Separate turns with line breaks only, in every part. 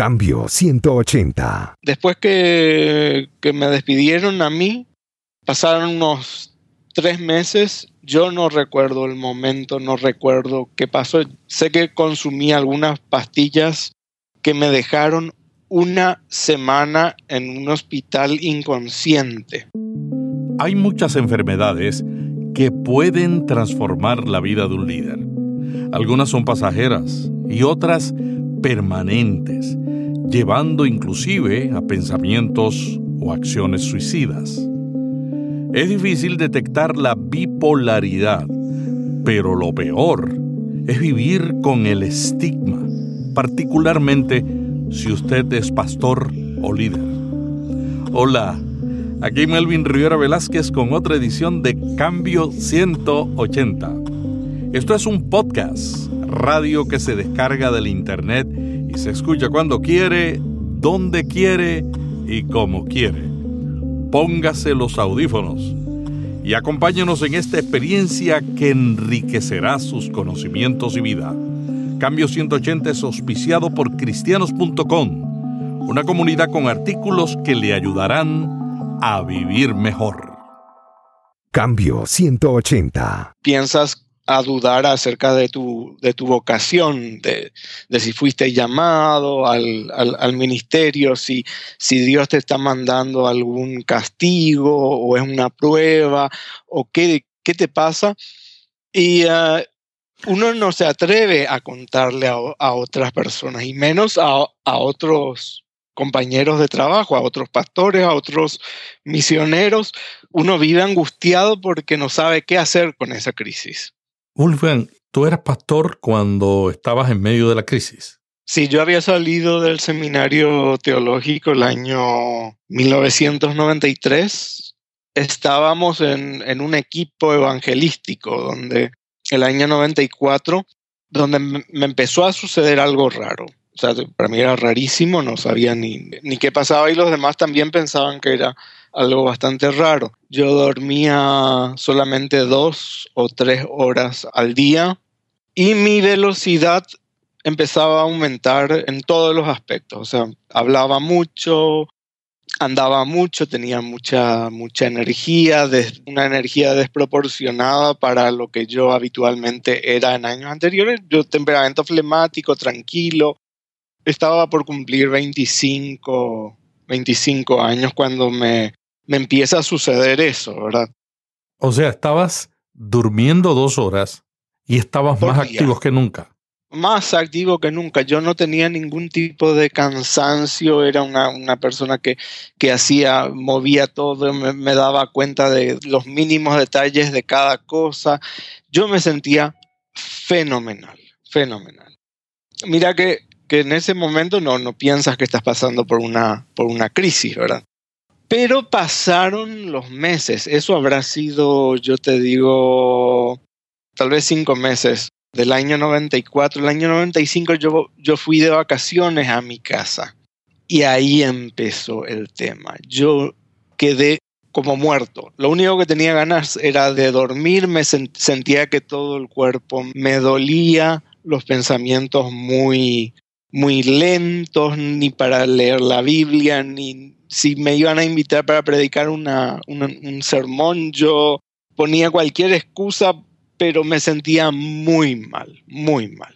Cambio 180.
Después que, que me despidieron a mí, pasaron unos tres meses. Yo no recuerdo el momento, no recuerdo qué pasó. Sé que consumí algunas pastillas que me dejaron una semana en un hospital inconsciente.
Hay muchas enfermedades que pueden transformar la vida de un líder. Algunas son pasajeras y otras permanentes, llevando inclusive a pensamientos o acciones suicidas. Es difícil detectar la bipolaridad, pero lo peor es vivir con el estigma, particularmente si usted es pastor o líder. Hola, aquí Melvin Rivera Velázquez con otra edición de Cambio 180. Esto es un podcast, radio que se descarga del internet y se escucha cuando quiere, donde quiere y como quiere. Póngase los audífonos y acompáñenos en esta experiencia que enriquecerá sus conocimientos y vida. Cambio 180 es auspiciado por cristianos.com, una comunidad con artículos que le ayudarán a vivir mejor.
Cambio 180.
Piensas a dudar acerca de tu, de tu vocación, de, si fuiste llamado al, al, ministerio, si, si Dios te está mandando algún castigo o es una prueba, o qué, qué te pasa. Y uh, uno no se atreve a contarle a, a otras personas, y menos a, a otros compañeros de trabajo, a otros pastores, a otros misioneros. Uno vive angustiado porque no sabe qué hacer con esa crisis.
Wolfgang, tú eras pastor cuando estabas en medio de la crisis.
Sí, yo había salido del seminario teológico el año 1993. Estábamos en, en un equipo evangelístico donde el año 94, donde me empezó a suceder algo raro. O sea, para mí era rarísimo, no sabía ni, ni qué pasaba y los demás también pensaban que era algo bastante raro. Yo dormía solamente dos o tres horas al día y mi velocidad empezaba a aumentar en todos los aspectos. O sea, hablaba mucho, andaba mucho, tenía mucha, mucha energía, una energía desproporcionada para lo que yo habitualmente era en años anteriores. Yo temperamento flemático, tranquilo. Estaba por cumplir 25, 25 años cuando me, me empieza a suceder eso, ¿verdad?
O sea, estabas durmiendo dos horas y estabas más activo que nunca.
Más activo que nunca. Yo no tenía ningún tipo de cansancio, era una, persona que, que, hacía, movía todo, me, me daba cuenta de los mínimos detalles de cada cosa. Yo me sentía fenomenal, fenomenal. Mira que, que en ese momento no, no piensas que estás pasando por una, por una crisis, ¿verdad? Pero pasaron los meses, eso habrá sido, yo te digo, tal vez cinco meses del año 94. El año 95 yo, yo fui de vacaciones a mi casa y ahí empezó el tema. Yo quedé como muerto. Lo único que tenía ganas era de dormir, me sentía que todo el cuerpo me dolía, los pensamientos muy muy lentos, ni para leer la Biblia, ni si me iban a invitar para predicar una, un sermón, yo ponía cualquier excusa, pero me sentía muy mal, muy mal.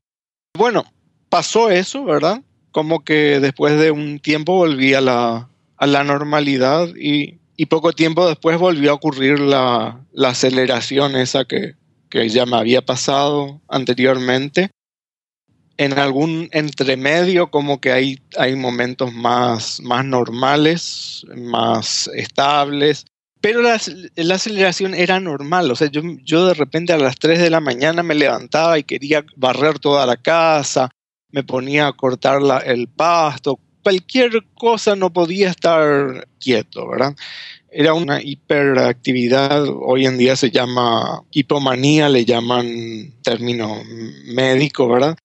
Bueno, pasó eso, ¿verdad? Como que después de un tiempo volví a la, a la normalidad y, y, poco tiempo después volvió a ocurrir la, la aceleración esa que, que ya me había pasado anteriormente en algún entremedio como que hay, hay momentos más, más normales, más estables, pero la, la, aceleración era normal, o sea, yo, yo de repente a las 3 de la mañana me levantaba y quería barrer toda la casa, me ponía a cortar la, el pasto, cualquier cosa no podía estar quieto, ¿verdad? Era una hiperactividad, hoy en día se llama hipomanía, le llaman término médico, ¿verdad?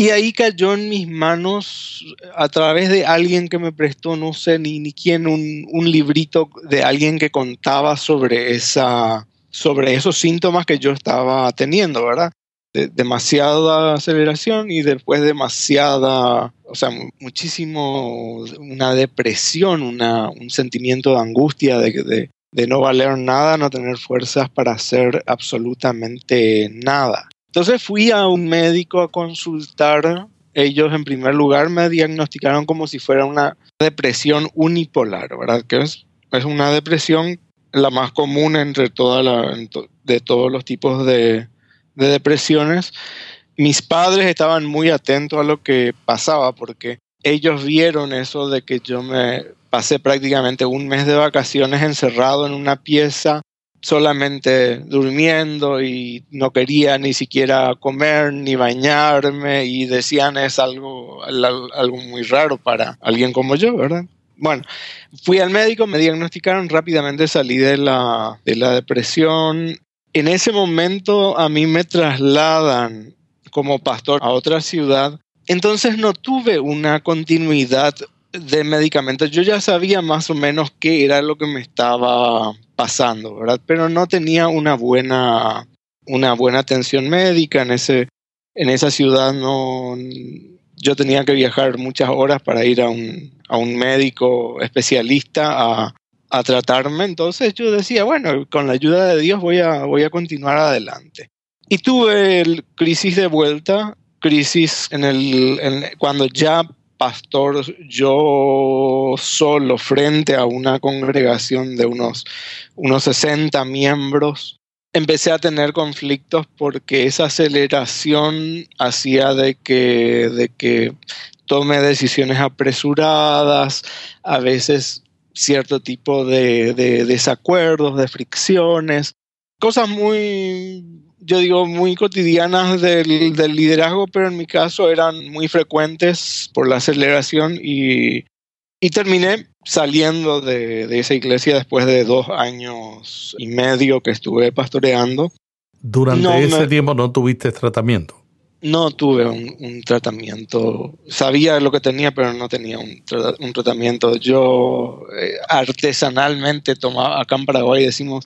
Y ahí cayó en mis manos a través de alguien que me prestó, no sé ni, ni quién, un, un librito de alguien que contaba sobre, esa, sobre esos síntomas que yo estaba teniendo, ¿verdad? demasiada aceleración y después demasiada, o sea, muchísimo, una depresión, una, un sentimiento de angustia, de, de no valer nada, no tener fuerzas para hacer absolutamente nada. Entonces fui a un médico a consultar. Ellos en primer lugar me diagnosticaron como si fuera una depresión unipolar, ¿verdad? Que es, es una depresión la más común entre toda de todos los tipos de depresiones. Mis padres estaban muy atentos a lo que pasaba porque ellos vieron eso de que yo me pasé prácticamente un mes de vacaciones encerrado en una pieza solamente durmiendo y no quería ni siquiera comer ni bañarme y decían es algo, algo muy raro para alguien como yo, ¿verdad? Bueno, fui al médico, me diagnosticaron rápidamente, salí de la, de la depresión. En ese momento a mí me trasladan como pastor a otra ciudad, entonces no tuve una continuidad de medicamentos. Yo ya sabía más o menos qué era lo que me estaba pasando, ¿verdad? Pero no tenía una buena, una buena atención médica en, ese, en esa ciudad. No, yo tenía que viajar muchas horas para ir a un, a un médico especialista a, a, tratarme. Entonces yo decía, bueno, con la ayuda de Dios voy a, voy a continuar adelante. Y tuve el crisis de vuelta, crisis en el, en, cuando ya pastor yo solo frente a una congregación de unos, unos 60 miembros, empecé a tener conflictos porque esa aceleración hacía de que, de que tome decisiones apresuradas, a veces cierto tipo de, de desacuerdos, de fricciones, cosas muy yo digo, muy cotidianas del, del, liderazgo, pero en mi caso eran muy frecuentes por la aceleración y, y terminé saliendo de, de, esa iglesia después de dos años y medio que estuve pastoreando.
Durante ese tiempo no tuviste tratamiento.
No tuve un, un, tratamiento. Sabía lo que tenía, pero no tenía un, tra un tratamiento. Yo eh, artesanalmente tomaba, acá en Paraguay decimos,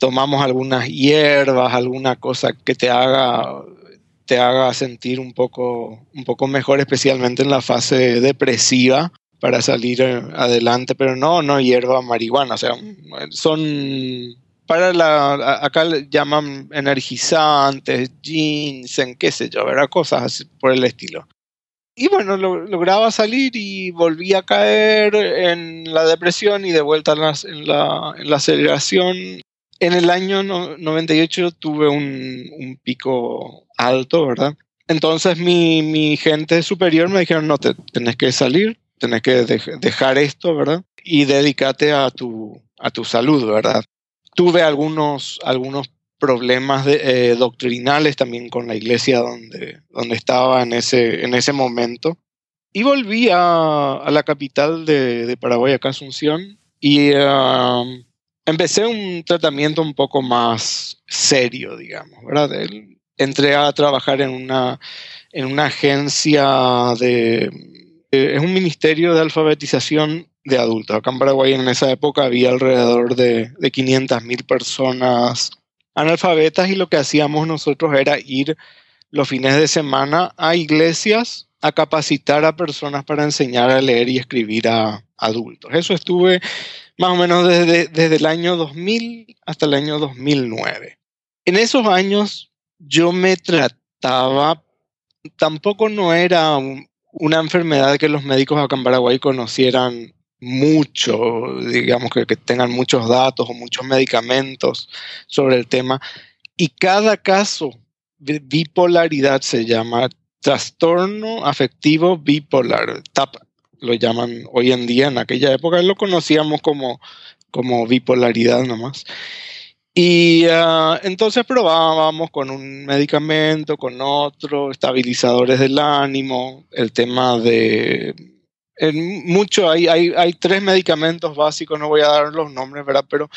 tomamos algunas hierbas, alguna cosa que te haga te haga sentir un poco, un poco mejor, especialmente en la fase depresiva, para salir eh, adelante, pero no, no hierba marihuana, o sea, son para la, acá llaman energizantes, ginseng, qué sé yo, ¿verdad? Cosas por el estilo. Y bueno, lo, lograba salir y volví a caer en la depresión y de vuelta en la, en la, en la aceleración en el año 98 tuve un, pico alto, ¿verdad? Entonces mi, mi, gente superior me dijeron, no, te, tenés que salir, tenés que dejar esto, ¿verdad? Y dedícate a tu, a tu salud, ¿verdad? Tuve algunos, algunos problemas de, eh, doctrinales también con la iglesia donde, donde estaba en ese, en ese momento. Y volví a, a la capital de, de Paraguay, acá Asunción, y um, empecé un tratamiento un poco más serio, digamos, ¿verdad? Entré a trabajar en una, en una agencia de... Es un ministerio de alfabetización de adultos. Acá en Paraguay en esa época había alrededor de, de 500.000 personas analfabetas y lo que hacíamos nosotros era ir los fines de semana a iglesias a capacitar a personas para enseñar a leer y escribir a adultos. Eso estuve más o menos desde, desde el año 2000 hasta el año 2009. En esos años yo me trataba, tampoco no era una enfermedad que los médicos acá en Paraguay conocieran mucho, digamos que, que tengan muchos datos o muchos medicamentos sobre el tema. Y cada caso bipolaridad se llama trastorno afectivo bipolar, TAP lo llaman hoy en día, en aquella época lo conocíamos como, como bipolaridad nomás. Y uh, entonces probábamos con un medicamento, con otro, estabilizadores del ánimo, el tema de... En mucho, hay, hay, hay tres medicamentos básicos, no voy a dar los nombres, ¿verdad? Pero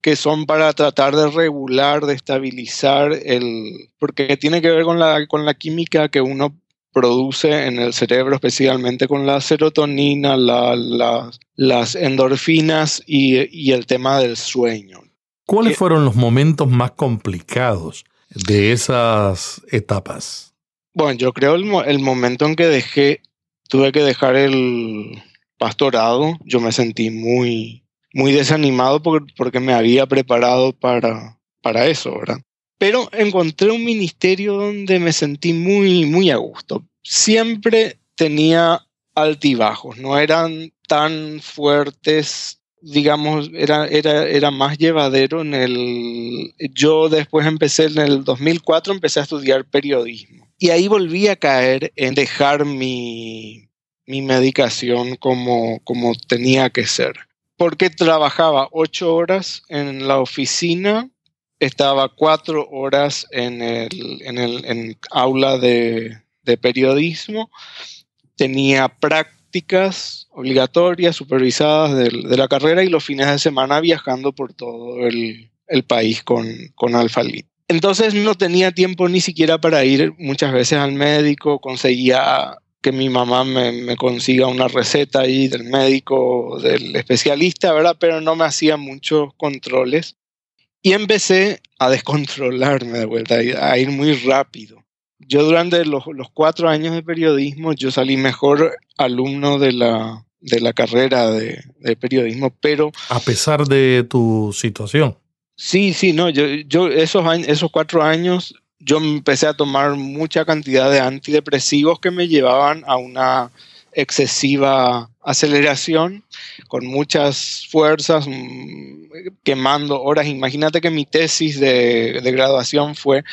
que son para tratar de regular, de estabilizar el, porque tiene que ver con la, con la química que uno produce en el cerebro, especialmente con la serotonina, las endorfinas y, y, el tema del sueño.
¿Cuáles fueron los momentos más complicados de esas etapas?
Bueno, yo creo el, el momento en que dejé, tuve que dejar el pastorado, yo me sentí muy, muy desanimado porque, porque me había preparado para, para eso, ¿verdad? Pero encontré un ministerio donde me sentí muy, muy a gusto. Siempre tenía altibajos, no eran tan fuertes, digamos, era, era, era más llevadero en el... Yo después empecé en el 2004, empecé a estudiar periodismo. Y ahí volví a caer en dejar mi, mi medicación como, como tenía que ser. Porque trabajaba ocho horas en la oficina estaba cuatro horas en el, en el aula de, periodismo, tenía prácticas obligatorias, supervisadas de, la carrera y los fines de semana viajando por todo el, país con, con Alfalit. Entonces no tenía tiempo ni siquiera para ir muchas veces al médico, conseguía que mi mamá me, me, consiga una receta ahí del médico, del especialista, ¿verdad? Pero no me hacía muchos controles. Y empecé a descontrolarme de vuelta, a ir muy rápido. Yo durante los, cuatro años de periodismo, yo salí mejor alumno de la, de la carrera de, periodismo, pero...
A pesar de tu situación.
Sí, sí, no, yo, yo esos, esos cuatro años yo empecé a tomar mucha cantidad de antidepresivos que me llevaban a una excesiva aceleración, con muchas fuerzas, mm, quemando horas. Imagínate que mi tesis de, graduación fue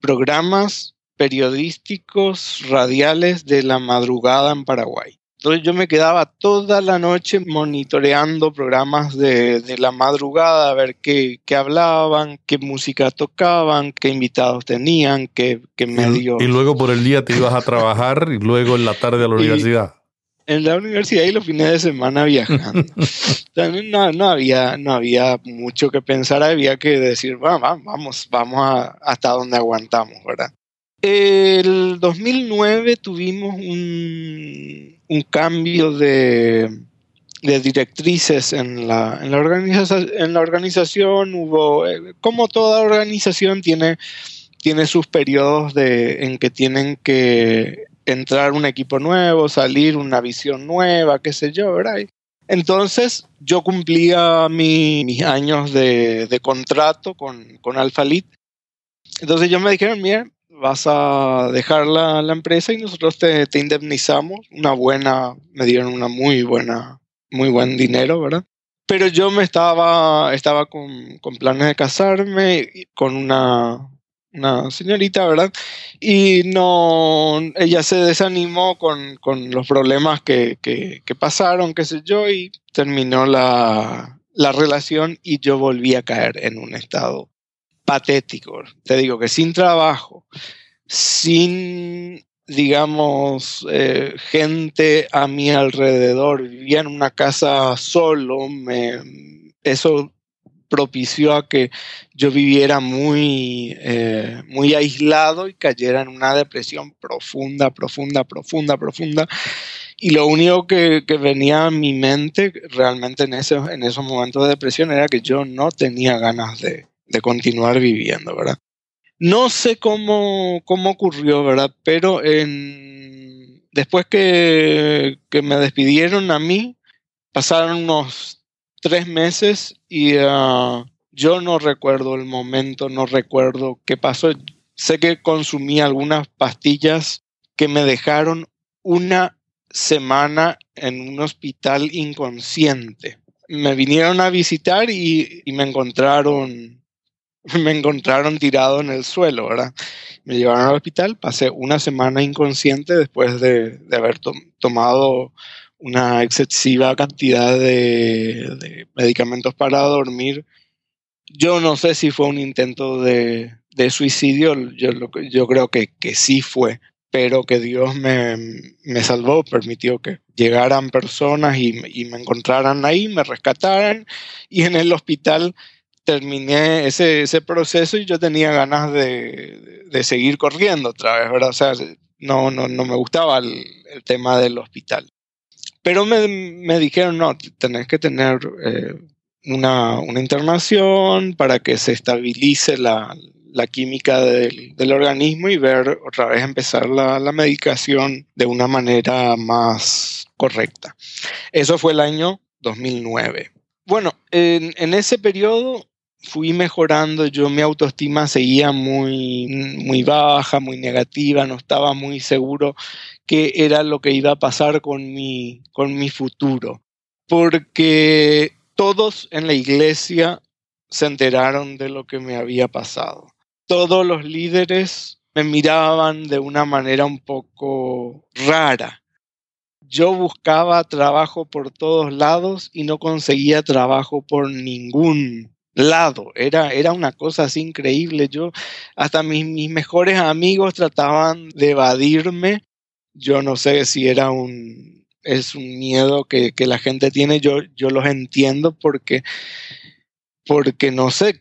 programas periodísticos radiales de la madrugada en Paraguay. Entonces yo me quedaba toda la noche monitoreando programas de, la madrugada, a ver qué, hablaban, qué música tocaban, qué invitados tenían, qué, qué medios.
Y luego por el día te ibas a trabajar y luego en la tarde a la universidad
en la universidad y los fines de semana viajando. no, no, había, no había mucho que pensar, había que decir, vamos, vamos, vamos hasta donde aguantamos, ¿verdad? El 2009 tuvimos un, un cambio de, de, directrices en la, en, la organización, en la organización. Hubo, eh, como toda organización, tiene, tiene sus periodos de, en que tienen que entrar un equipo nuevo, salir una visión nueva, qué sé yo, ¿verdad? Entonces yo cumplía mis años de, contrato con, con Alphalit. Entonces yo me dijeron, mira, vas a dejar la, empresa y nosotros te, indemnizamos una buena, me dieron una muy buena, muy buen dinero, ¿verdad? Pero yo me estaba, estaba con, con planes de casarme con una, una señorita, ¿verdad? Y no, ella se desanimó con, los problemas que, pasaron, qué sé yo, y terminó la, relación y yo volví a caer en un estado patético. Te digo que sin trabajo, sin, digamos, eh, gente a mi alrededor, vivía en una casa solo, me, eso propició a que yo viviera muy, eh, muy aislado y cayera en una depresión profunda, profunda, profunda, profunda. Y lo único que, venía a mi mente realmente en, ese, en esos momentos de depresión era que yo no tenía ganas de, continuar viviendo, ¿verdad? No sé cómo, cómo ocurrió, ¿verdad? Pero después que, que me despidieron a mí, pasaron unos tres meses y ah, yo no recuerdo el momento, no recuerdo qué pasó. Sé que consumí algunas pastillas que me dejaron una semana en un hospital inconsciente. Me vinieron a visitar y, me encontraron me encontraron tirado en el suelo, ¿verdad? Me llevaron al hospital, pasé una semana inconsciente después de, haber tomado una excesiva cantidad de, medicamentos para dormir. Yo no sé si fue un intento de, suicidio, yo, creo que, sí fue, pero que Dios me, salvó, permitió que llegaran personas y, me encontraran ahí, me rescataran y en el hospital terminé ese, proceso y yo tenía ganas de, seguir corriendo otra vez, ¿verdad? O sea, no, no me gustaba el tema del hospital. Pero me, dijeron, no, tenés que tener eh, una, internación para que se estabilice la, la química del, organismo y ver otra vez empezar la, medicación de una manera más correcta. Eso fue el año 2009. Bueno, en, ese periodo fui mejorando, yo mi autoestima seguía muy, muy baja, muy negativa, no estaba muy seguro qué era lo que iba a pasar con mi, con mi futuro, porque todos en la iglesia se enteraron de lo que me había pasado. Todos los líderes me miraban de una manera un poco rara. Yo buscaba trabajo por todos lados y no conseguía trabajo por ningún lado. Era, era una cosa así increíble. Yo, hasta mis, mis mejores amigos trataban de evadirme. Yo no sé si era un, es un miedo que, que la gente tiene. Yo, yo los entiendo porque porque no sé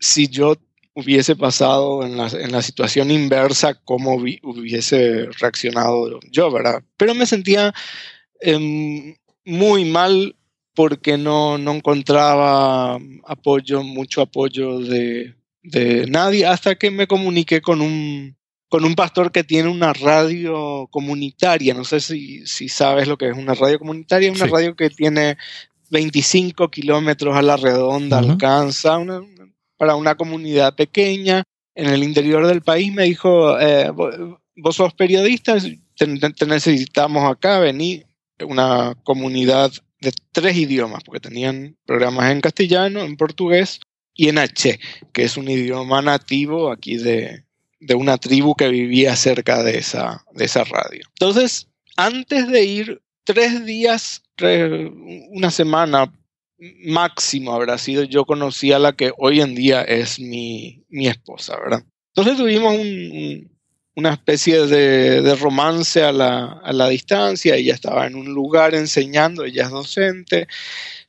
si yo hubiese pasado en la, situación inversa, cómo hubiese reaccionado yo, ¿verdad? Pero me sentía em, muy mal porque no, encontraba apoyo, mucho apoyo de, nadie, hasta que me comuniqué con un, con un pastor que tiene una radio comunitaria. No sé si, sabes lo que es una radio comunitaria, una radio que tiene 25 kilómetros a la redonda alcanza para una comunidad pequeña en el interior del país. Me dijo, eh, vos sos periodista, te, necesitamos acá, vení, una comunidad de tres idiomas, porque tenían programas en castellano, en portugués y en H, que es un idioma nativo aquí de, de una tribu que vivía cerca de esa, de esa radio. Entonces, antes de ir tres días, una semana máximo habrá sido, yo conocí a la que hoy en día es mi, esposa, ¿verdad? Entonces tuvimos una especie de, romance a la, distancia, ella estaba en un lugar enseñando, ella es docente,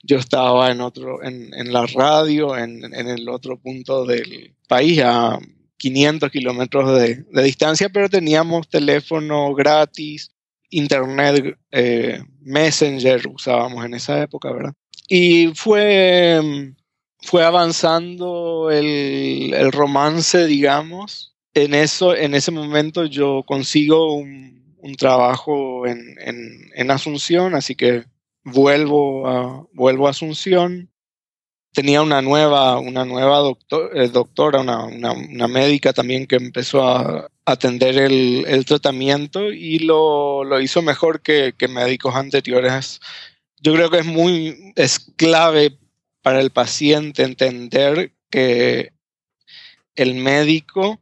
yo estaba en otro, en, la radio, en, el otro punto del país, a 500 kilómetros de, de distancia, pero teníamos teléfono gratis, Internet eh, Messenger usábamos en esa época, ¿verdad? Y fue, fue avanzando el, romance, digamos. En, eso, en ese momento yo consigo un, trabajo en, Asunción, así que vuelvo a, vuelvo a Asunción tenía una nueva, una nueva eh, doctora, una, médica también que empezó a atender el, tratamiento y lo, hizo mejor que, médicos anteriores. Yo creo que es muy, es clave para el paciente entender que el médico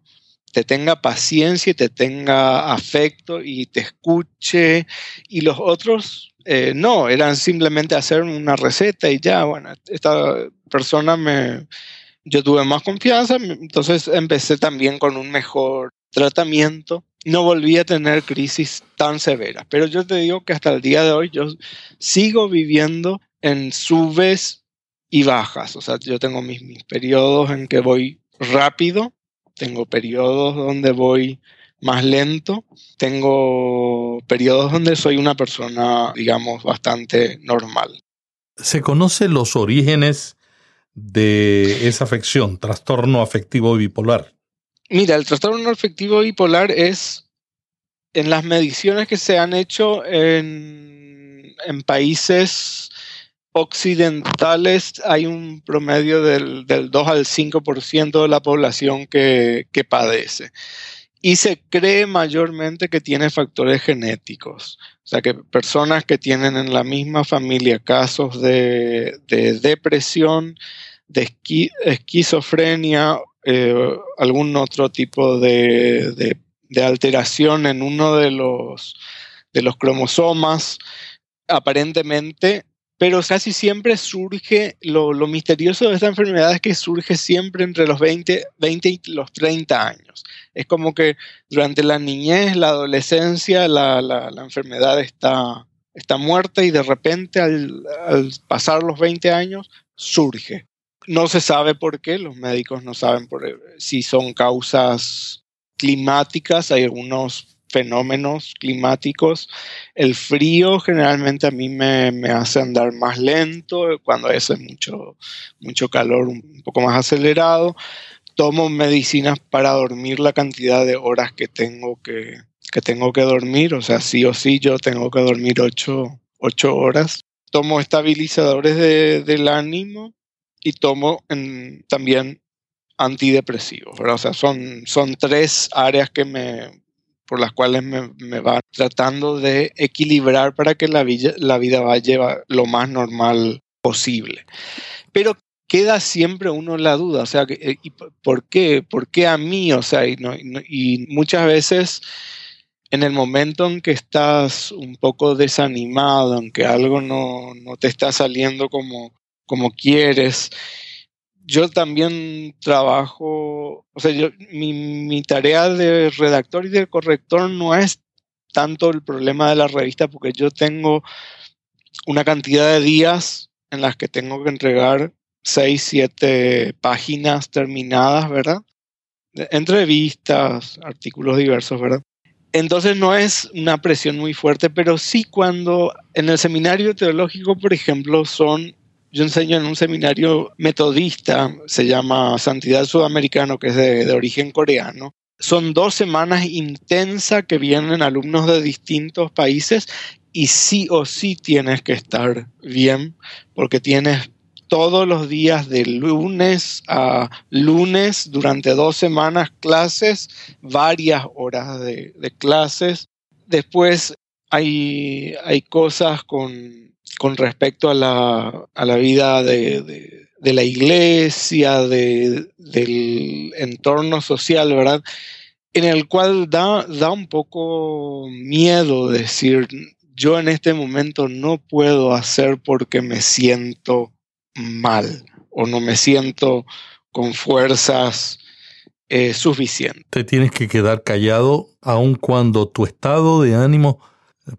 te tenga paciencia y te tenga afecto y te escuche y los otros eh, no, eran simplemente hacer una receta y ya, bueno, esta persona me, yo tuve más confianza, entonces empecé también con un mejor tratamiento. No volví a tener crisis tan severas, pero yo te digo que hasta el día de hoy yo sigo viviendo en subes y bajas, o sea, yo tengo mis, mis periodos en que voy rápido, tengo periodos donde voy más lento. Tengo periodos donde soy una persona, digamos, bastante normal.
¿Se conocen los orígenes de esa afección, trastorno afectivo bipolar?
Mira, el trastorno afectivo bipolar es en las mediciones que se han hecho en, en países occidentales hay un promedio del, del 2 al 5% de la población que, que padece y se cree mayormente que tiene factores genéticos. O sea, que personas que tienen en la misma familia casos de, depresión, de esquizofrenia, eh, algún otro tipo de, alteración en uno de los, de los cromosomas, aparentemente pero casi siempre surge, lo, misterioso de esta enfermedad es que surge siempre entre los 20, 20 y los 30 años. Es como que durante la niñez, la adolescencia, la, enfermedad está, está muerta y de repente al, pasar los 20 años surge. No se sabe por qué, los médicos no saben si son causas climáticas, hay algunos fenómenos climáticos. El frío generalmente a mí me, hace andar más lento, cuando hace mucho, mucho calor un poco más acelerado. tomo medicinas para dormir la cantidad de horas que tengo que, que tengo que dormir, o sea, sí o sí yo tengo que dormir ocho, horas. Tomo estabilizadores del ánimo y tomo también antidepresivos, O sea, son, son tres áreas que me, por las cuales me, van tratando de equilibrar para que la vida, la vida vaya lo más normal posible. Pero queda siempre uno la duda, o sea, eh, ¿por qué? ¿Por qué a mí? O sea, y, y muchas veces en el momento en que estás un poco desanimado, en que algo no, te está saliendo como, como quieres, yo también trabajo, o sea, yo, mi, mi, tarea de redactor y de corrector no es tanto el problema de la revista, porque yo tengo una cantidad de días en las que tengo que entregar seis, siete páginas terminadas, ¿verdad? Entrevistas, artículos diversos, ¿verdad? Entonces no es una presión muy fuerte, pero sí cuando en el seminario teológico, por ejemplo, son, yo enseño en un seminario metodista, se llama Santidad Sudamericano, que es de, de origen coreano. Son dos semanas intensas que vienen alumnos de distintos países y sí o sí tienes que estar bien porque tienes todos los días de lunes a lunes durante dos semanas clases, varias horas de, clases. Después hay, hay cosas con, con respecto a la, vida de, la iglesia, del entorno social, ¿verdad? En el cual da, da un poco miedo decir, yo en este momento no puedo hacer porque me siento mal o no me siento con fuerzas eh, suficientes.
Te tienes que quedar callado aun cuando tu estado de ánimo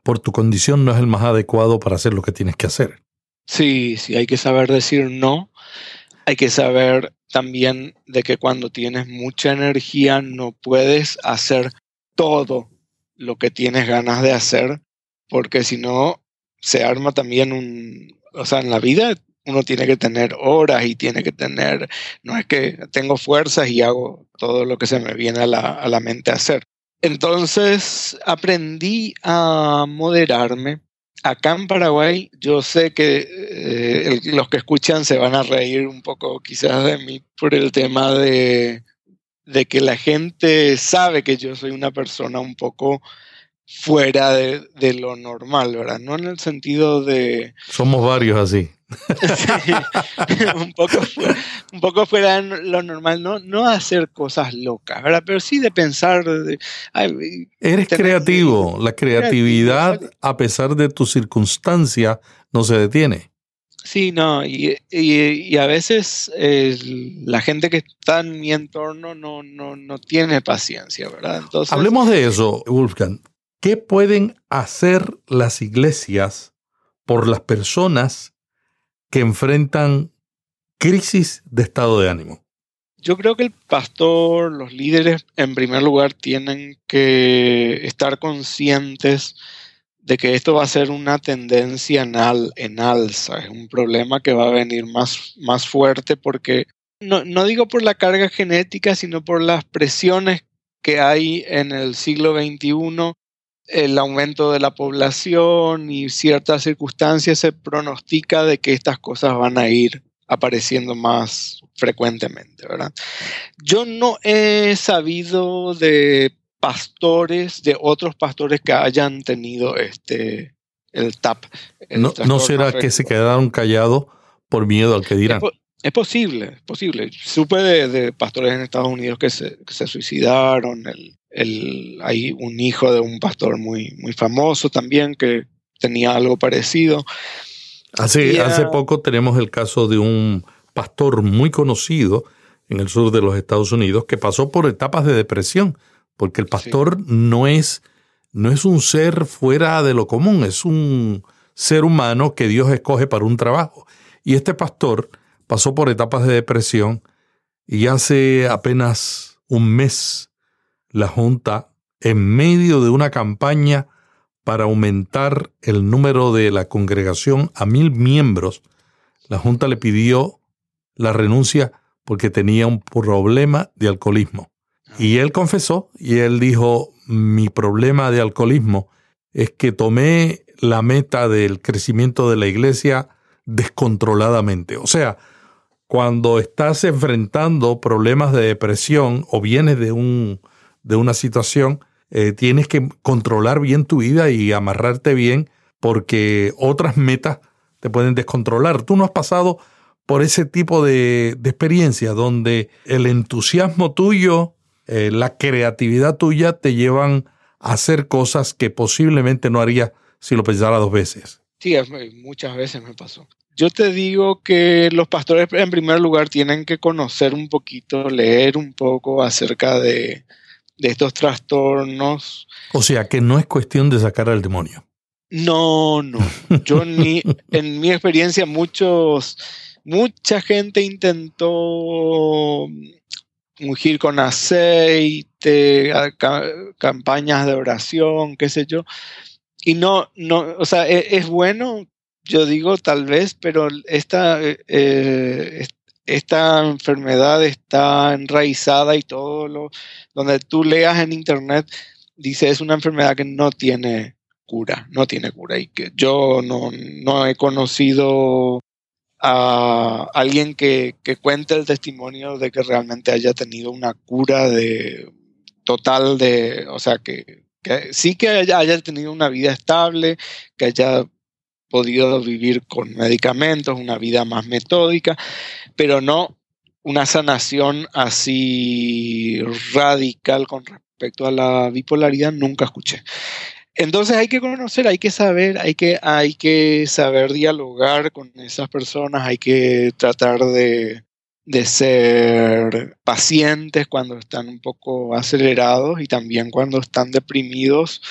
por tu condición no es el más adecuado para hacer lo que tienes que hacer.
Sí, sí, hay que saber decir no. Hay que saber también de que cuando tienes mucha energía no puedes hacer todo lo que tienes ganas de hacer, porque si no, se arma también un, o sea, en la vida uno tiene que tener horas y tiene que tener, no es que tengo fuerzas y hago todo lo que se me viene a la, mente a hacer. Entonces aprendí a moderarme. Acá en Paraguay yo sé que eh, los que escuchan se van a reír un poco quizás de mí por el tema de, de que la gente sabe que yo soy una persona un poco fuera de, de, lo normal, ¿verdad? No en el sentido de...
Somos varios así.
un, poco fuera, un poco fuera de lo normal, no, no hacer cosas locas, ¿verdad? Pero sí de pensar...
Eres creativo, la creatividad a pesar de tu circunstancia no se detiene.
Sí, no, y, y, a veces la gente que está en mi entorno no, no, no tiene paciencia, ¿verdad?
Entonces, Hablemos de eso, Wolfgang. ¿Qué pueden hacer las iglesias por las personas que enfrentan crisis de estado de ánimo?
Yo creo que el pastor, los líderes, en primer lugar, tienen que estar conscientes de que esto va a ser una tendencia en, en alza, es un problema que va a venir más, más fuerte porque, no, no digo por la carga genética, sino por las presiones que hay en el siglo XXI el aumento de la población y ciertas circunstancias se pronostica de que estas cosas van a ir apareciendo más frecuentemente, ¿verdad? Yo no he sabido de pastores, de otros pastores que hayan tenido este el TAP.
no, será que se quedaron callados por miedo al que dirán?
Es, posible, es posible. Supe de, pastores en Estados Unidos que se, que se suicidaron, el, hay un hijo de un pastor muy, muy famoso también que tenía algo parecido.
Hace, hace poco tenemos el caso de un pastor muy conocido en el sur de los Estados Unidos que pasó por etapas de depresión, porque el pastor no, es, no es un ser fuera de lo común, es un ser humano que Dios escoge para un trabajo. Y este pastor pasó por etapas de depresión y hace apenas un mes la Junta, en medio de una campaña para aumentar el número de la congregación a mil miembros, la Junta le pidió la renuncia porque tenía un problema de alcoholismo. Y él confesó y él dijo, mi problema de alcoholismo es que tomé la meta del crecimiento de la iglesia descontroladamente. O sea, cuando estás enfrentando problemas de depresión o vienes de, un, de una situación, eh, tienes que controlar bien tu vida y amarrarte bien porque otras metas te pueden descontrolar. Tú no has pasado por ese tipo de, de experiencia donde el entusiasmo tuyo, eh, la creatividad tuya te llevan a hacer cosas que posiblemente no harías si lo pensara dos veces.
Sí, muchas veces me pasó. Yo te digo que los pastores en primer lugar tienen que conocer un poquito, leer un poco acerca de, de estos trastornos.
O sea, que no es cuestión de sacar al demonio.
No, no. Yo ni, en mi experiencia, muchos, mucha gente intentó ungir con aceite, campañas de oración, qué sé yo. Y no, no, o sea, es, es bueno, yo digo tal vez, pero esta, eh, esta enfermedad está enraizada y todo lo, donde tú leas en internet, dice es una enfermedad que no tiene cura, no tiene cura. Y que yo no, no he conocido a alguien que, que, cuente el testimonio de que realmente haya tenido una cura de total de, o sea, que, sí que haya, haya, tenido una vida estable, que haya podido vivir con medicamentos, una vida más metódica, pero no una sanación así radical con respecto a la bipolaridad, nunca escuché. Entonces hay que conocer, hay que saber, hay que, hay que saber dialogar con esas personas, hay que tratar de, de ser pacientes cuando están un poco acelerados y también cuando están deprimidos,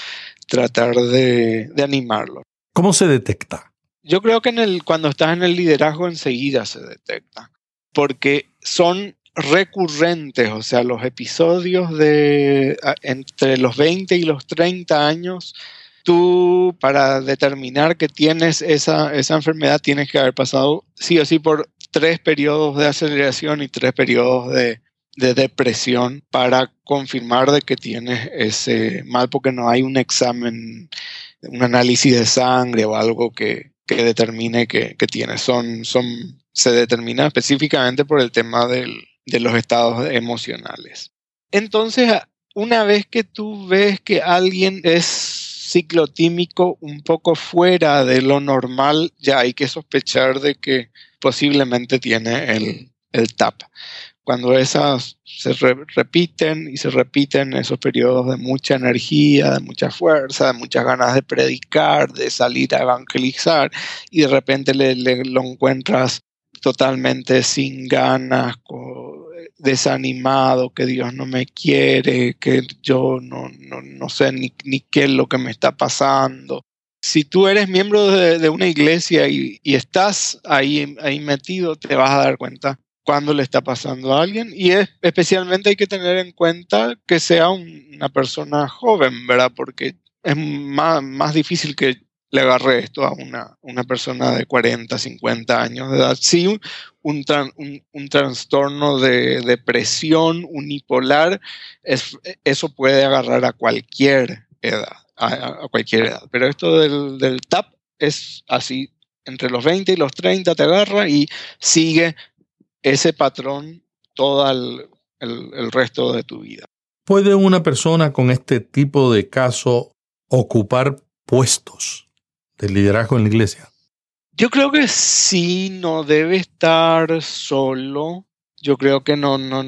tratar de, de animarlos.
¿Cómo se detecta?
Yo creo que en el, cuando estás en el liderazgo enseguida se detecta, porque son recurrentes, o sea, los episodios de entre los 20 y los 30 años, tú para determinar que tienes esa, esa enfermedad tienes que haber pasado sí o sí por tres periodos de aceleración y tres periodos de, de depresión para confirmar de que tienes ese mal, porque no hay un examen, un análisis de sangre o algo que, que determine que, que tienes. Son, son, se determina específicamente por el tema del, de los estados emocionales. Entonces, una vez que tú ves que alguien es ciclotímico un poco fuera de lo normal, ya hay que sospechar de que posiblemente tiene el, el TAP. Cuando esas se repiten y se repiten esos periodos de mucha energía, de mucha fuerza, de muchas ganas de predicar, de salir a evangelizar, y de repente le, le, lo encuentras totalmente sin ganas, desanimado, que Dios no me quiere, que yo no, no, no sé ni, ni, qué es lo que me está pasando. Si tú eres miembro de, una iglesia y, y, estás ahí, ahí metido, te vas a dar cuenta cuando le está pasando a alguien y es, especialmente hay que tener en cuenta que sea un, una persona joven, ¿verdad? Porque es más, más difícil que le agarre esto a una, una persona de 40, 50 años de edad. Sí, un, un, un, trastorno de depresión unipolar, es, eso puede agarrar a cualquier edad, a cualquier edad. Pero esto del, del, TAP es así, entre los 20 y los 30 te agarra y sigue ese patrón todo el, el, el resto de tu vida.
¿Puede una persona con este tipo de caso ocupar puestos de liderazgo en la iglesia?
Yo creo que sí, no debe estar solo. Yo creo que no, no,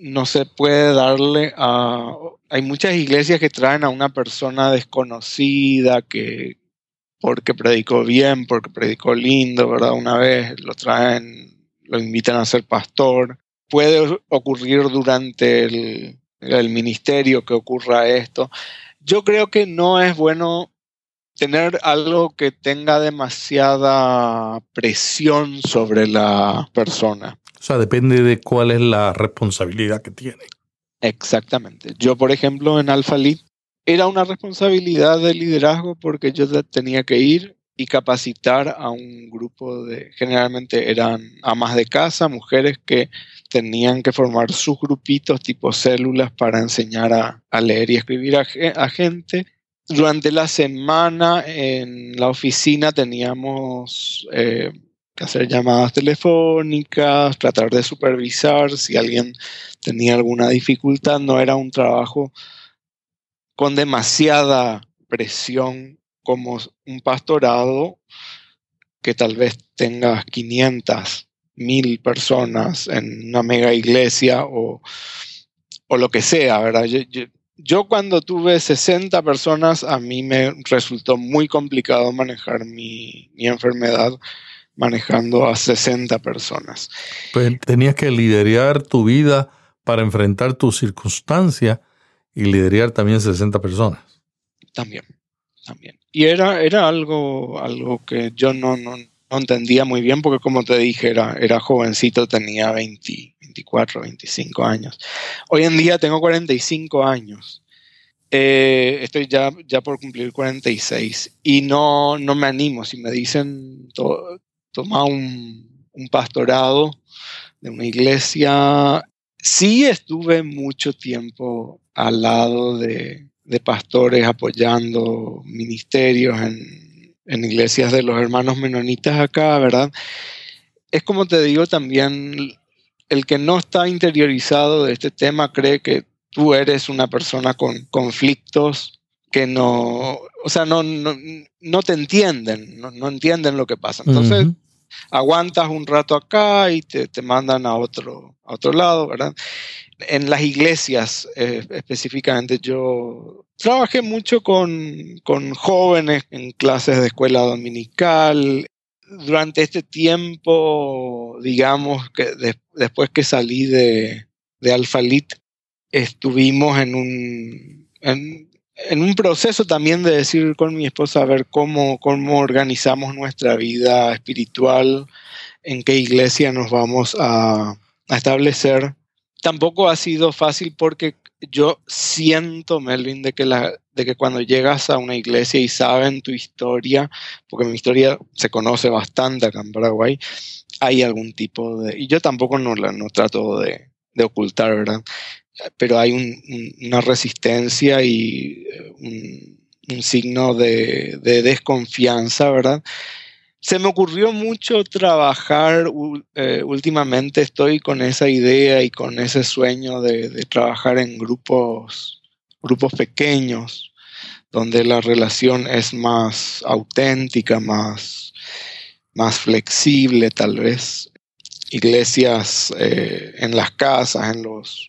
no se puede darle a... Hay muchas iglesias que traen a una persona desconocida que porque predicó bien, porque predicó lindo, ¿verdad? Una vez lo traen, lo invitan a ser pastor. Puede ocurrir durante el, el ministerio que ocurra esto. Yo creo que no es bueno tener algo que tenga demasiada presión sobre la persona.
O sea, depende de cuál es la responsabilidad que tiene.
Exactamente. Yo, por ejemplo, en Alpha Lead era una responsabilidad de liderazgo porque yo tenía que ir y capacitar a un grupo de, generalmente eran amas de casa, mujeres que tenían que formar sus grupitos tipo células para enseñar a, leer y escribir a, gente. Durante la semana en la oficina teníamos eh, que hacer llamadas telefónicas, tratar de supervisar si alguien tenía alguna dificultad. No era un trabajo con demasiada presión como un pastorado que tal vez tenga 500, 1000 personas en una mega iglesia o, lo que sea, ¿verdad? Yo, cuando tuve 60 personas, a mí me resultó muy complicado manejar mi, mi enfermedad manejando a 60 personas.
Pues tenías que liderar tu vida para enfrentar tu circunstancia y liderar también 60 personas.
También, también. Y era, era algo, algo que yo no, no, entendía muy bien porque como te dije, era, era jovencito, tenía 20, 24, 25 años. Hoy en día tengo 45 años. Eh, estoy ya, ya por cumplir 46 y no, no me animo. Si me dicen, toma un, un pastorado de una iglesia, sí estuve mucho tiempo al lado de, de pastores apoyando ministerios en, en, iglesias de los hermanos menonitas acá, ¿verdad? Es como te digo también, el que no está interiorizado de este tema cree que tú eres una persona con conflictos que no, o sea, no, no, no te entienden, no, no, entienden lo que pasa. Entonces, aguantas un rato acá y te, te mandan a otro, a otro lado, ¿verdad? en las iglesias eh, específicamente. Yo trabajé mucho con, con, jóvenes en clases de escuela dominical. Durante este tiempo, digamos que después que salí de, de Alfalit, estuvimos en un, en, un proceso también de decir con mi esposa a ver cómo, cómo organizamos nuestra vida espiritual, en qué iglesia nos vamos a, a establecer tampoco ha sido fácil porque yo siento, Melvin, de que, la, de que cuando llegas a una iglesia y saben tu historia, porque mi historia se conoce bastante acá en Paraguay, hay algún tipo de... Y yo tampoco no, no trato de, de ocultar, ¿verdad? Pero hay una resistencia y eh, un, signo de, de desconfianza, ¿verdad? se me ocurrió mucho trabajar eh, últimamente, estoy con esa idea y con ese sueño de, trabajar en grupos, grupos pequeños, donde la relación es más auténtica, más, más flexible tal vez. Iglesias eh, en las casas, en los,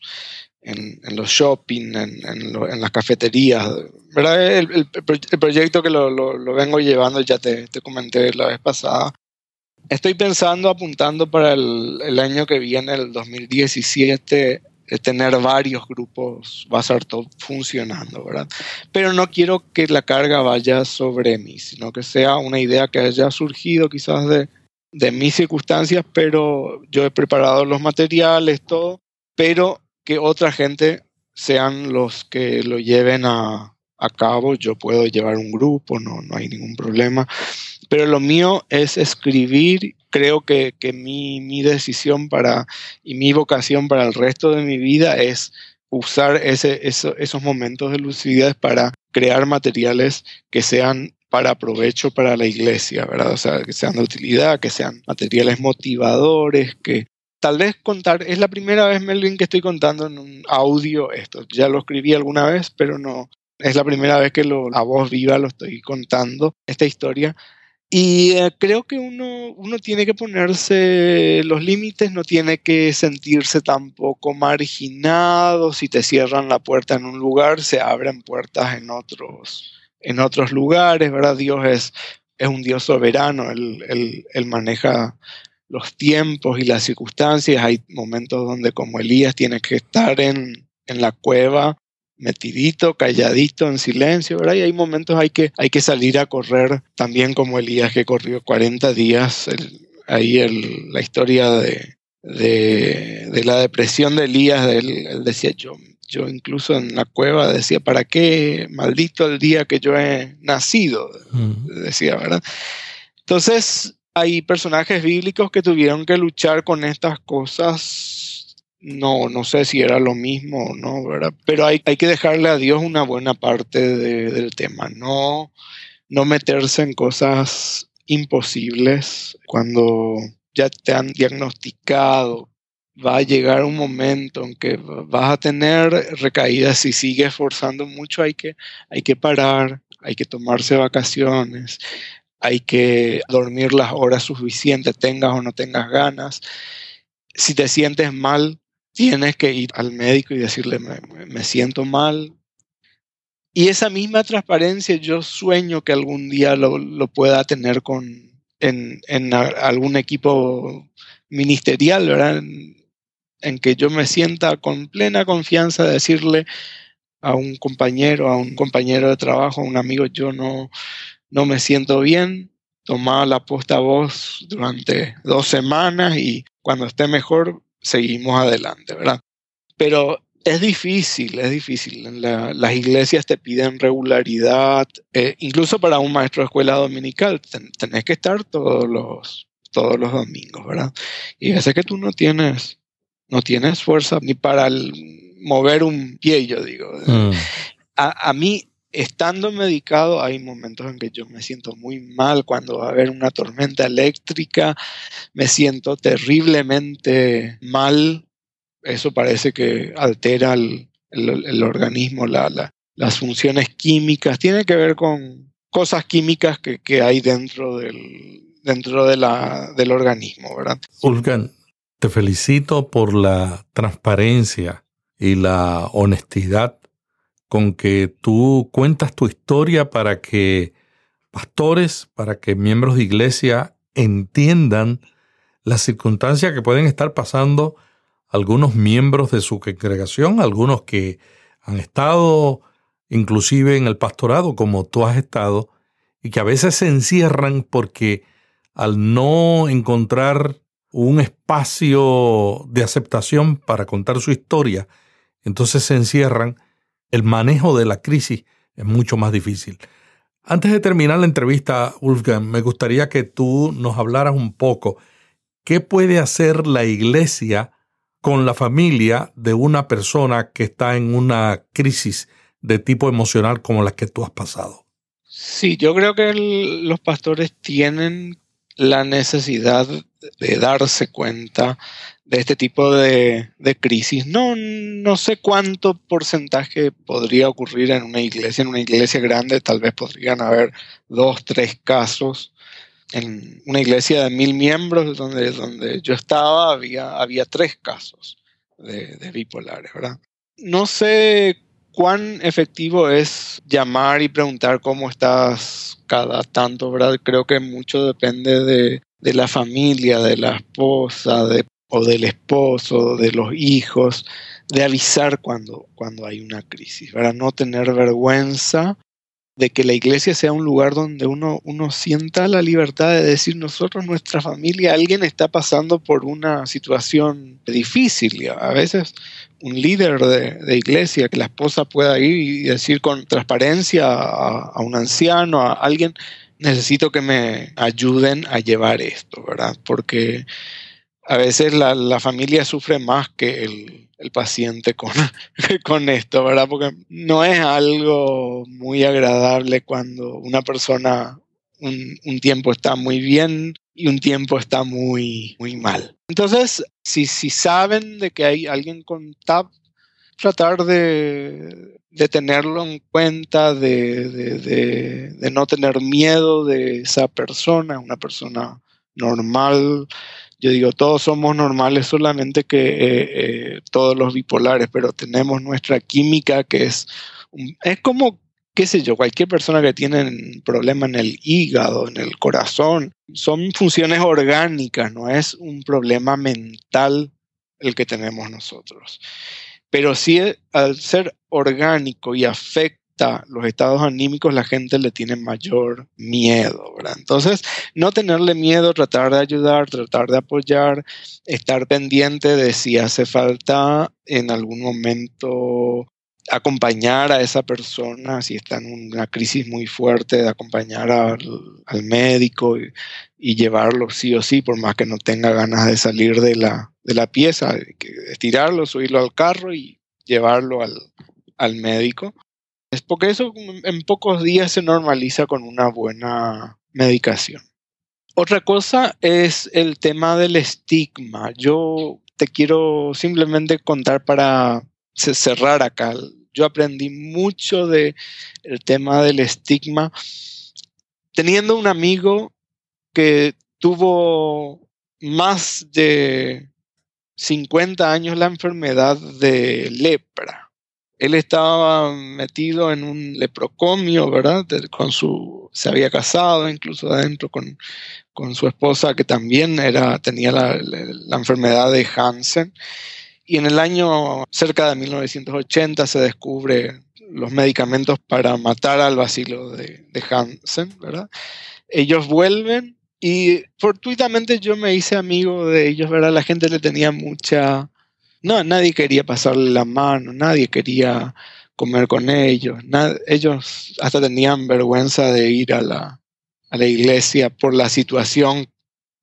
en, los shopping, en, en, las cafeterías. ¿verdad? El, proyecto que lo, vengo llevando, ya te, te, comenté la vez pasada. Estoy pensando, apuntando para el, año que viene, el 2017, de tener varios grupos va a estar todo funcionando, ¿verdad? Pero no quiero que la carga vaya sobre mí, sino que sea una idea que haya surgido quizás de, de mis circunstancias, pero yo he preparado los materiales, todo, pero que otra gente sean los que lo lleven a, cabo. Yo puedo llevar un grupo, no, no hay ningún problema. Pero lo mío es escribir. Creo que, mi, decisión para y mi vocación para el resto de mi vida es usar ese, esos momentos de lucidez para crear materiales que sean para provecho para la iglesia, ¿verdad? O sea, que sean de utilidad, que sean materiales motivadores, que tal vez contar, es la primera vez, Melvin, que estoy contando en un audio esto. Ya lo escribí alguna vez, pero no, es la primera vez que lo, a voz viva lo estoy contando, esta historia. Y eh, creo que uno, uno tiene que ponerse los límites, no tiene que sentirse tampoco marginado. Si te cierran la puerta en un lugar, se abren puertas en otros, en otros lugares, ¿verdad? Dios es, es un Dios soberano, él, él, él maneja los tiempos y las circunstancias. Hay momentos donde como Elías tiene que estar en, en la cueva metidito, calladito, en silencio, ¿verdad? Y hay momentos hay que, hay que salir a correr también como Elías que corrió 40 días. ahí la historia de, de, la depresión de Elías, él, decía, yo, yo incluso en la cueva decía, ¿para qué maldito el día que yo he nacido? Decía, ¿verdad? Entonces, hay personajes bíblicos que tuvieron que luchar con estas cosas. No, no sé si era lo mismo o no, ¿verdad? Pero hay, hay que dejarle a Dios una buena parte del tema, no, no meterse en cosas imposibles cuando ya te han diagnosticado va a llegar un momento en que vas a tener recaídas. Si sigues forzando mucho, hay que, hay que parar, hay que tomarse vacaciones, hay que dormir las horas suficientes, tengas o no tengas ganas. Si te sientes mal, tienes que ir al médico y decirle, me, siento mal. Y esa misma transparencia yo sueño que algún día lo, lo pueda tener con, en, en, algún equipo ministerial, ¿verdad? en que yo me sienta con plena confianza de decirle a un compañero, a un compañero de trabajo, a un amigo, yo no, no me siento bien, tomaba la posta voz durante dos semanas y cuando esté mejor seguimos adelante, ¿verdad? Pero es difícil, es difícil. las iglesias te piden regularidad, eh, incluso para un maestro de escuela dominical, tenés que estar todos los, todos los domingos, ¿verdad? Y a veces que tú no tienes no tienes fuerza ni para mover un pie, yo digo. Mm. A, mí, estando medicado, hay momentos en que yo me siento muy mal cuando va a haber una tormenta eléctrica, me siento terriblemente mal. Eso parece que altera el, organismo, las funciones químicas. Tiene que ver con cosas químicas que, hay dentro del, dentro de la, del organismo, ¿verdad?
Te felicito por la transparencia y la honestidad con que tú cuentas tu historia para que pastores, para que miembros de iglesia entiendan las circunstancias que pueden estar pasando algunos miembros de su congregación, algunos que han estado inclusive en el pastorado como tú has estado, y que a veces se encierran porque al no encontrar un espacio de aceptación para contar su historia, entonces se encierran, el manejo de la crisis es mucho más difícil. Antes de terminar la entrevista, Wolfgang, me gustaría que tú nos hablaras un poco qué puede hacer la iglesia con la familia de una persona que está en una crisis de tipo emocional como la que tú has pasado.
Sí, yo creo que los pastores tienen la necesidad de darse cuenta de este tipo de, crisis. No, no sé cuánto porcentaje podría ocurrir en una iglesia. En una iglesia grande tal vez podrían haber dos, tres casos. En una iglesia de mil miembros, donde, donde yo estaba, había, había tres casos de, de bipolares, ¿verdad? No sé cuán efectivo es llamar y preguntar cómo estás cada tanto, ¿verdad? Creo que mucho depende de, la familia, de la esposa, de, o del esposo, de los hijos, de avisar cuando, cuando hay una crisis, ¿verdad? No tener vergüenza de que la iglesia sea un lugar donde uno, uno sienta la libertad de decir nosotros, nuestra familia, alguien está pasando por una situación difícil. A veces un líder de, iglesia, que la esposa pueda ir y decir con transparencia a, un anciano, a alguien, necesito que me ayuden a llevar esto, ¿verdad? Porque a veces la, familia sufre más que el, paciente con, con esto, ¿verdad? Porque no es algo muy agradable cuando una persona un, un, tiempo está muy bien y un tiempo está muy, muy mal. Entonces, si, si saben de que hay alguien con TAP, tratar de, de tenerlo en cuenta, de, de, no tener miedo de esa persona, una persona normal. Yo digo, todos somos normales, solamente que eh, eh, todos los bipolares, pero tenemos nuestra química que es, es como qué sé yo, cualquier persona que tiene un problema en el hígado, en el corazón, son funciones orgánicas, no es un problema mental el que tenemos nosotros. Pero sí al ser orgánico y afecta los estados anímicos, la gente le tiene mayor miedo. Entonces, no tenerle miedo, tratar de ayudar, tratar de apoyar, estar pendiente de si hace falta en algún momento acompañar a esa persona si está en una crisis muy fuerte, de acompañar al, médico y, llevarlo sí o sí, por más que no tenga ganas de salir de la, de la pieza, estirarlo, subirlo al carro y llevarlo al, al médico. Es porque eso en pocos días se normaliza con una buena medicación. Otra cosa es el tema del estigma. Yo te quiero simplemente contar para cerrar acá yo aprendí mucho del el tema del estigma teniendo un amigo que tuvo más de 50 años la enfermedad de lepra. Él estaba metido en un leprocomio, ¿verdad? Con su, se había casado incluso adentro con, con su esposa que también era, tenía la, enfermedad de Hansen. Y en el año cerca de 1980 se descubre los medicamentos para matar al vacilo de, Hansen, ¿verdad? Ellos vuelven y fortuitamente yo me hice amigo de ellos, ¿verdad? La gente le tenía mucha... No, nadie quería pasarle la mano, nadie quería comer con ellos, ellos hasta tenían vergüenza de ir a la, a la iglesia por la situación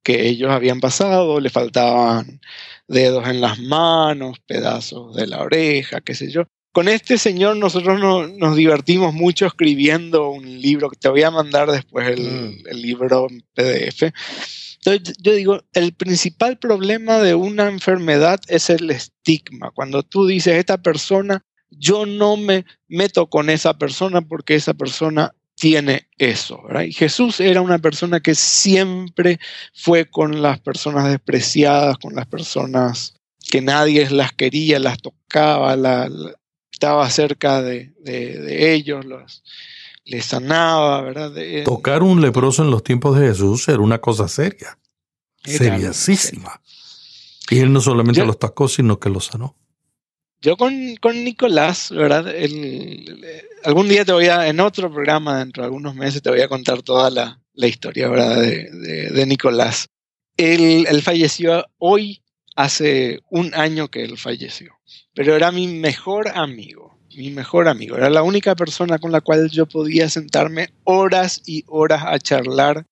que ellos habían pasado, le faltaban dedos en las manos, pedazos de la oreja, qué sé yo. Con este señor nosotros nos divertimos mucho escribiendo un libro que te voy a mandar después el, mm. el libro en PDF. Entonces yo digo, el principal problema de una enfermedad es el estigma. Cuando tú dices, esta persona, yo no me meto con esa persona porque esa persona tiene eso. Y Jesús era una persona que siempre fue con las personas despreciadas, con las personas que nadie las quería, las tocaba, estaba cerca de, ellos, los, les sanaba, ¿verdad?
Tocar un leproso en los tiempos de Jesús era una cosa seria, seriasísima. Y él no solamente los tocó, sino que los sanó.
Yo con, Nicolás, ¿verdad? algún día te voy a, en otro programa, dentro de algunos meses, te voy a contar toda la, historia, ¿verdad? De, Nicolás. Él, él, falleció hoy, hace un año que él falleció, pero era mi mejor amigo, mi mejor amigo. Era la única persona con la cual yo podía sentarme horas y horas a charlar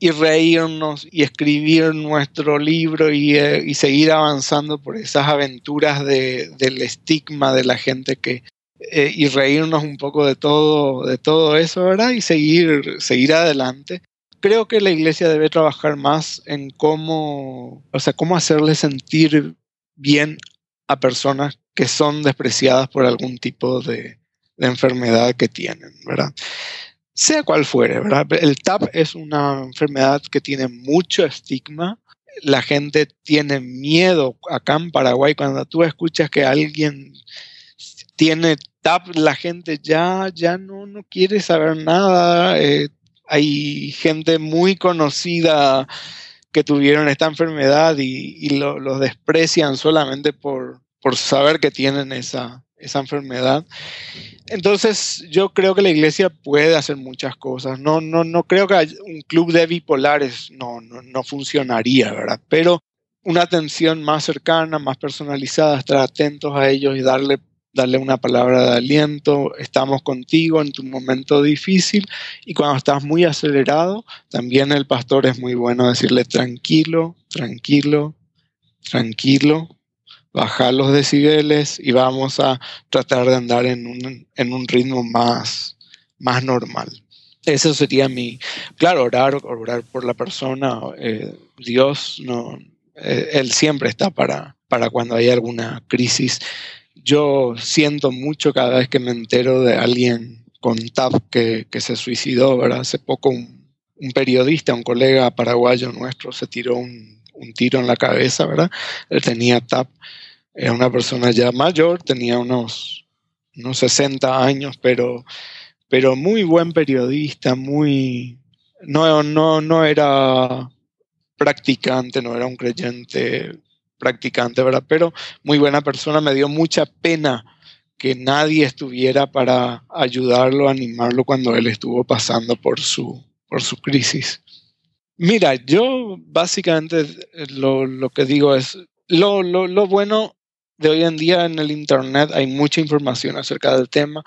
y reírnos y escribir nuestro libro eh, y, seguir avanzando por esas aventuras del estigma de la gente que eh, y reírnos un poco de todo de todo eso verdad y seguir seguir adelante creo que la iglesia debe trabajar más en cómo o sea cómo hacerle sentir bien a personas que son despreciadas por algún tipo de, enfermedad que tienen verdad sea cual fuere, ¿verdad? El TAP es una enfermedad que tiene mucho estigma. La gente tiene miedo acá en Paraguay. Cuando tú escuchas que alguien tiene TAP, la gente ya, ya no, no quiere saber nada. Eh, hay gente muy conocida que tuvieron esta enfermedad y, los desprecian solamente por, por saber que tienen esa, esa enfermedad. Entonces, yo creo que la iglesia puede hacer muchas cosas. No, no, no creo que un club de bipolares no, no, no funcionaría, ¿verdad? Pero una atención más cercana, más personalizada, estar atentos a ellos y darle, darle una palabra de aliento. Estamos contigo en tu momento difícil y cuando estás muy acelerado, también el pastor es muy bueno decirle tranquilo, tranquilo, tranquilo, bajar los decibeles y vamos a tratar de andar en un, en un ritmo más, más normal. Eso sería mi, claro, orar, orar por la persona. Eh, Dios no, eh, él siempre está para, para cuando hay alguna crisis. Yo siento mucho cada vez que me entero de alguien con TAP que, que se suicidó, ¿verdad? Hace poco un, un, periodista, un colega paraguayo nuestro, se tiró un, un tiro en la cabeza, ¿verdad? Él tenía TAP era una persona ya mayor, tenía unos, unos 60 años, pero, pero muy buen periodista, muy... No, no, no era practicante, no era un creyente practicante, ¿verdad? Pero muy buena persona, me dio mucha pena que nadie estuviera para ayudarlo, animarlo cuando él estuvo pasando por su, por su crisis. Mira, yo básicamente lo, lo que digo es, lo, lo, lo, bueno de hoy en día en el Internet hay mucha información acerca del tema.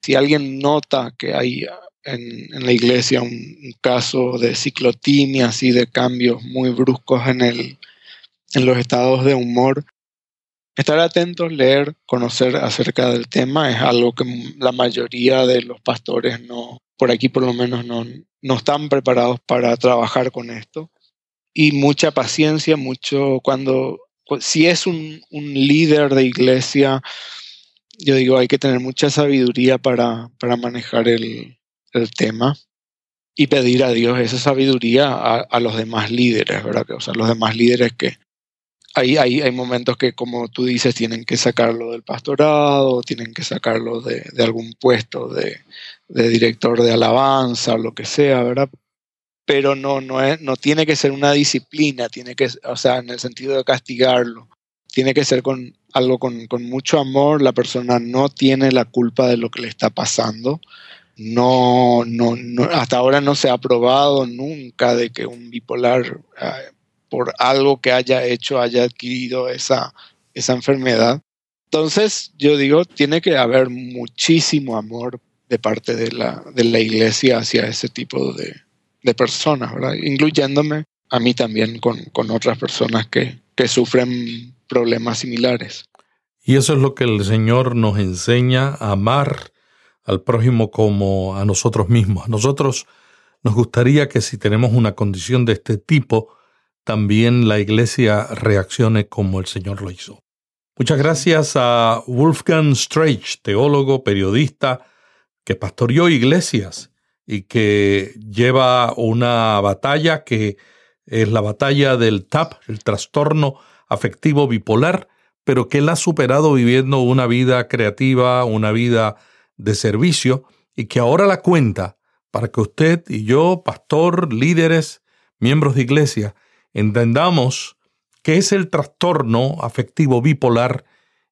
Si alguien nota que hay en, en la iglesia un, un, caso de ciclotimia, así de cambios muy bruscos en, el, en los estados de humor, estar atentos, leer, conocer acerca del tema es algo que la mayoría de los pastores no, por aquí por lo menos no, no están preparados para trabajar con esto. Y mucha paciencia, mucho cuando, si es un, líder de iglesia, yo digo, hay que tener mucha sabiduría para, para manejar el, tema y pedir a Dios esa sabiduría a, los demás líderes, ¿verdad? O sea, los demás líderes que hay, hay, hay momentos que, como tú dices, tienen que sacarlo del pastorado, tienen que sacarlo de, algún puesto de, de director de alabanza lo que sea, ¿verdad? Pero no, no, es, no tiene que ser una disciplina, tiene que, o sea, en el sentido de castigarlo, tiene que ser con algo con, con mucho amor, la persona no tiene la culpa de lo que le está pasando, no, no, no hasta ahora no se ha probado nunca de que un bipolar, eh, por algo que haya hecho, haya adquirido esa, esa enfermedad. Entonces, yo digo, tiene que haber muchísimo amor de parte de la, de la iglesia hacia ese tipo de, de personas, ¿verdad? incluyéndome a mí también con, con otras personas que, que, sufren problemas similares.
Y eso es lo que el Señor nos enseña, a amar al prójimo como a nosotros mismos. A nosotros nos gustaría que si tenemos una condición de este tipo, también la iglesia reaccione como el Señor lo hizo. Muchas gracias a Wolfgang Streich, teólogo, periodista, que pastoreó iglesias y que lleva una batalla que es la batalla del TAP, el trastorno afectivo bipolar, pero que él ha superado viviendo una vida creativa, una vida de servicio y que ahora la cuenta para que usted y yo, pastor, líderes, miembros de iglesia, entendamos qué es el trastorno afectivo bipolar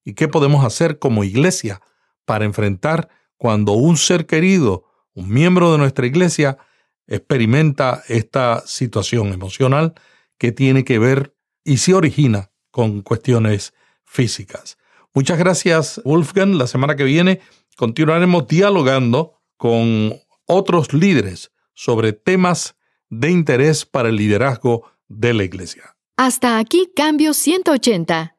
y qué podemos hacer como iglesia para enfrentar cuando un ser querido, un miembro de nuestra iglesia, experimenta esta situación emocional que tiene que ver y se origina con cuestiones físicas. Muchas gracias, Wolfgang. La semana que viene continuaremos dialogando con otros líderes sobre temas de interés para el liderazgo de la iglesia.
Hasta aquí Cambio 180.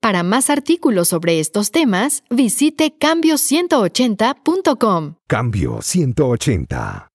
Para más artículos sobre estos temas, visite cambio180.com.
Cambio 180.